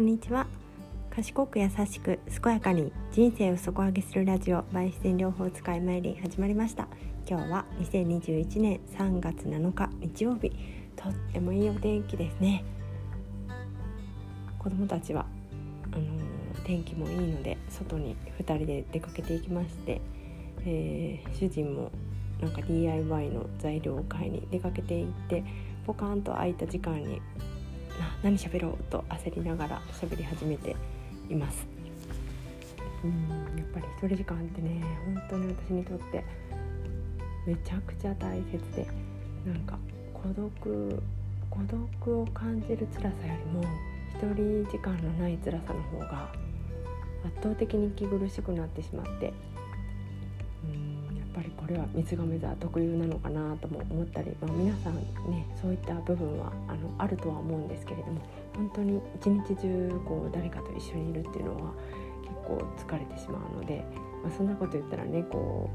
こんにちは。賢く優しく健やかに人生を底上げするラジオバイ自然療法使い参り始まりました。今日は2021年3月7日日曜日。とってもいいお天気ですね。子供たちはあの天気もいいので外に2人で出かけていきまして、えー、主人もなんか DIY の材料を買いに出かけていってポカンと空いた時間に何喋ろうと焦りながら喋り始めています。うんやっぱり一人時間ってね本当に私にとってめちゃくちゃ大切でなんか孤独孤独を感じる辛さよりも一人時間のない辛さの方が圧倒的に息苦しくなってしまってぱりこれは三つ亀座特有なのかなとも思ったり、まあ、皆さんねそういった部分はあのあるとは思うんですけれども本当に一日中こう誰かと一緒にいるっていうのは結構疲れてしまうので、まあ、そんなこと言ったらねこ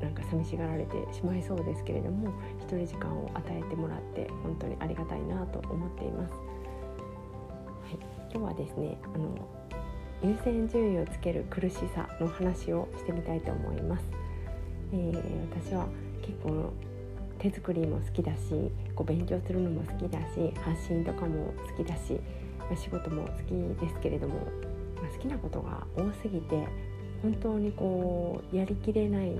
うなんか寂しがられてしまいそうですけれども一人時間を与えてもらって本当にありがたいなと思っています。はい、今日はですねあの優先順位をつける苦しさの話をしてみたいと思います。えー、私は結構手作りも好きだしこう勉強するのも好きだし発信とかも好きだし、ま、仕事も好きですけれども、まあ、好きなことが多すぎて本当にこうやりきれない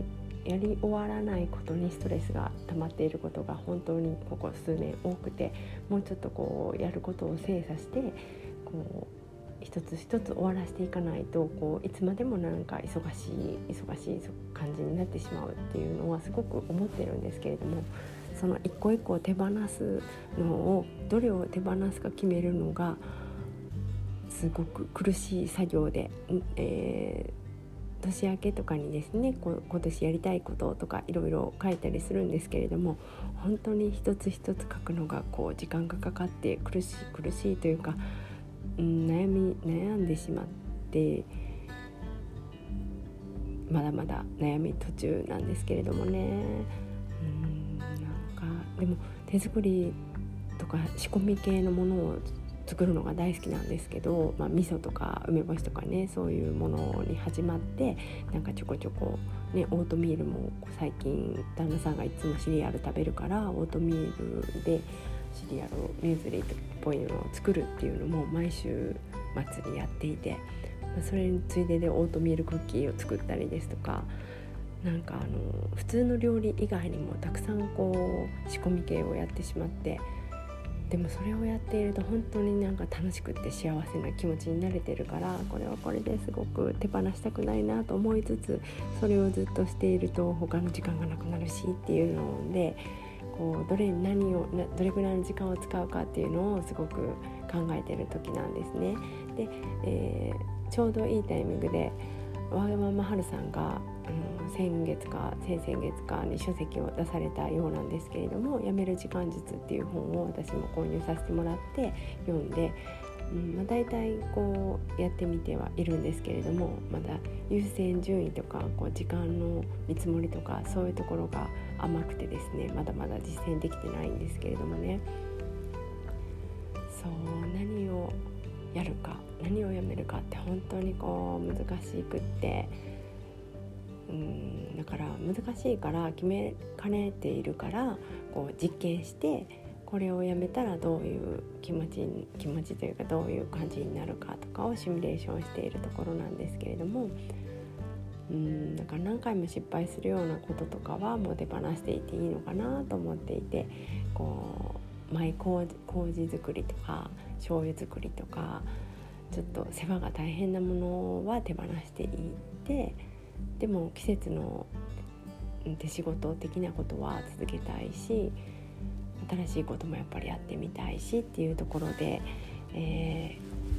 やり終わらないことにストレスが溜まっていることが本当にここ数年多くてもうちょっとこうやることを精査してこう一つ一つ終わらせていかないとこういつまでもなんか忙しい忙しい感じになってしまうっていうのはすごく思ってるんですけれどもその一個一個手放すのをどれを手放すか決めるのがすごく苦しい作業で、えー、年明けとかにですね今年やりたいこととかいろいろ書いたりするんですけれども本当に一つ一つ書くのがこう時間がかかって苦しい苦しいというかうん、悩み悩んでしまってまだまだ悩み途中なんですけれどもね。うんなんかでも手作りとか仕込み系のものを作るのが大好きなんですけど、まあ、味噌とか梅干しとかねそういうものに始まってなんかちょこちょこ、ね、オートミールも最近旦那さんがいつもシリアル食べるからオートミールでシリアルミューズリーっぽいのを作るっていうのも毎週末にやっていてまそれについででオートミールクッキーを作ったりですとかなんかあの普通の料理以外にもたくさんこう仕込み系をやってしまってでもそれをやっていると本当になんか楽しくって幸せな気持ちになれてるからこれはこれですごく手放したくないなと思いつつそれをずっとしていると他の時間がなくなるしっていうのでこうどれに何をどれぐらいの時間を使うかっていうのをすごく考えてる時なんですね。で、えー、ちょうどいいタイミングでわがままはるさんがうん先月か先々月かに書籍を出されたようなんですけれども「やめる時間術」っていう本を私も購入させてもらって読んでうんまあ、大体こうやってみてはいるんですけれどもまだ優先順位とかこう時間の見積もりとかそういうところが甘くてですねまだまだ実践できてないんですけれどもね。そう何をやるか何をやめるかって本当にこう難しくって。うんだから難しいから決めかねているからこう実験してこれをやめたらどういう気持ち気持ちというかどういう感じになるかとかをシミュレーションしているところなんですけれどもうんだから何回も失敗するようなこととかはもう手放していていいのかなと思っていてこうマイ麹麹作りとか醤油作りとかちょっと世話が大変なものは手放していってでも季節の手仕事的なことは続けたいし新しいこともやっぱりやってみたいしっていうところで、え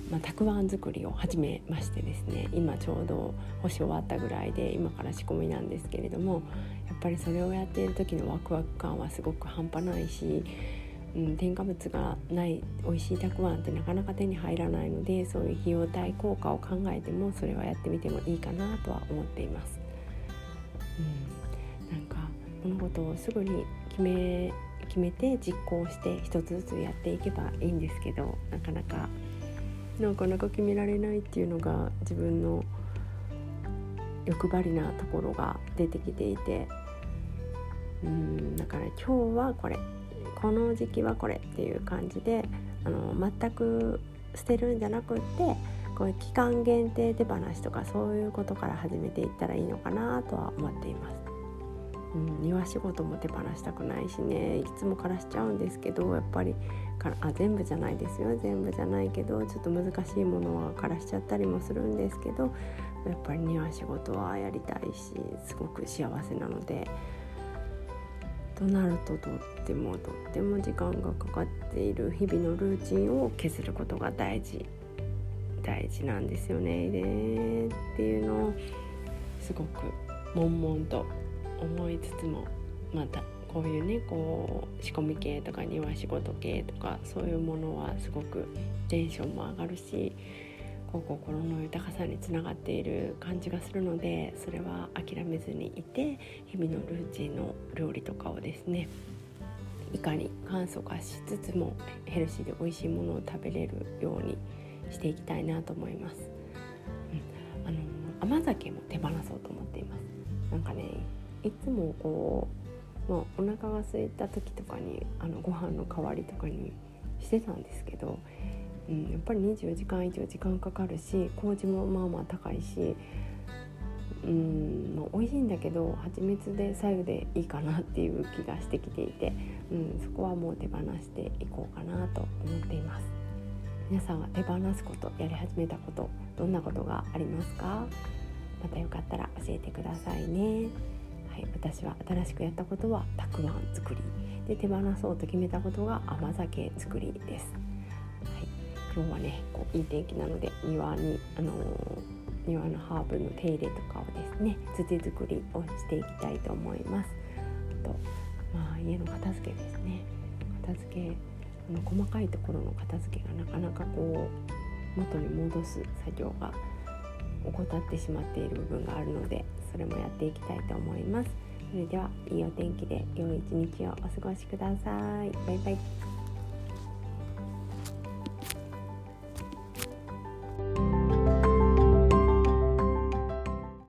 ー、まあ、たくあん作りを始めましてですね今ちょうど干し終わったぐらいで今から仕込みなんですけれどもやっぱりそれをやっている時のワクワク感はすごく半端ないし、うん、添加物がない美味しいたくあんってなかなか手に入らないのでそういう費用対効果を考えてもそれはやってみてもいいかなとは思っています。うん、なんか物事をすぐに決め決めて実行して一つずつやっていけばいいんですけどなかなか。なかなか決められないっていうのが自分の欲張りなところが出てきていて。うんだから今日はこれ。この時期はこれっていう感じであの全く捨てるんじゃなくってこういう期間限定手放しとかそういうことから始めていったらいいのかなとは思っています。うん、庭仕事も手放したくないしね。いつも枯らしちゃうんですけどやっぱりからあ全部じゃないですよ。全部じゃないけどちょっと難しいものは枯らしちゃったりもするんですけどやっぱり庭仕事はやりたいしすごく幸せなので。となるととってもとっても時間がかかっている日々のルーチンを削ることが大事。大事なんですよね。でっていうのをすごく悶々と思いつつもまたこういうねこう仕込み系とか庭仕事系とかそういうものはすごくテンションも上がるしこう心の豊かさにつながっている感じがするのでそれは諦めずにいて日々のルーチンの料理とかをですねいかに簡素化しつつもヘルシーで美味しいものを食べれるようにしていきたいなと思います。うん、あの甘酒も手放そうと思っています。なんかねいつもこう、まあ、お腹が空いた時とかにあのご飯の代わりとかにしてたんですけどうん、やっぱり24時間以上時間かかるし麹もまあまあ高いしうんまあ、美味しいんだけど蜂蜜で左右でいいかなっていう気がしてきていて、うん、そこはもう手放していこうかなと思っています。皆さんは手放すことやり始めたことどんなことがありますか？またよかったら教えてくださいね。はい、私は新しくやったことはたくあん作りで手放そうと決めたことが甘酒作りです今日はねこういい天気なので庭に、あのー、庭のハーブの手入れとかをですね土作りをしていきたいと思います。あと、まあ、家の片付けですね片付けあの細かいところの片付けがなかなかこう元に戻す作業が怠ってしまっている部分があるのでそれもやっていきたいと思います。それではいいお天気で良い一日をお過ごしください。バイバイ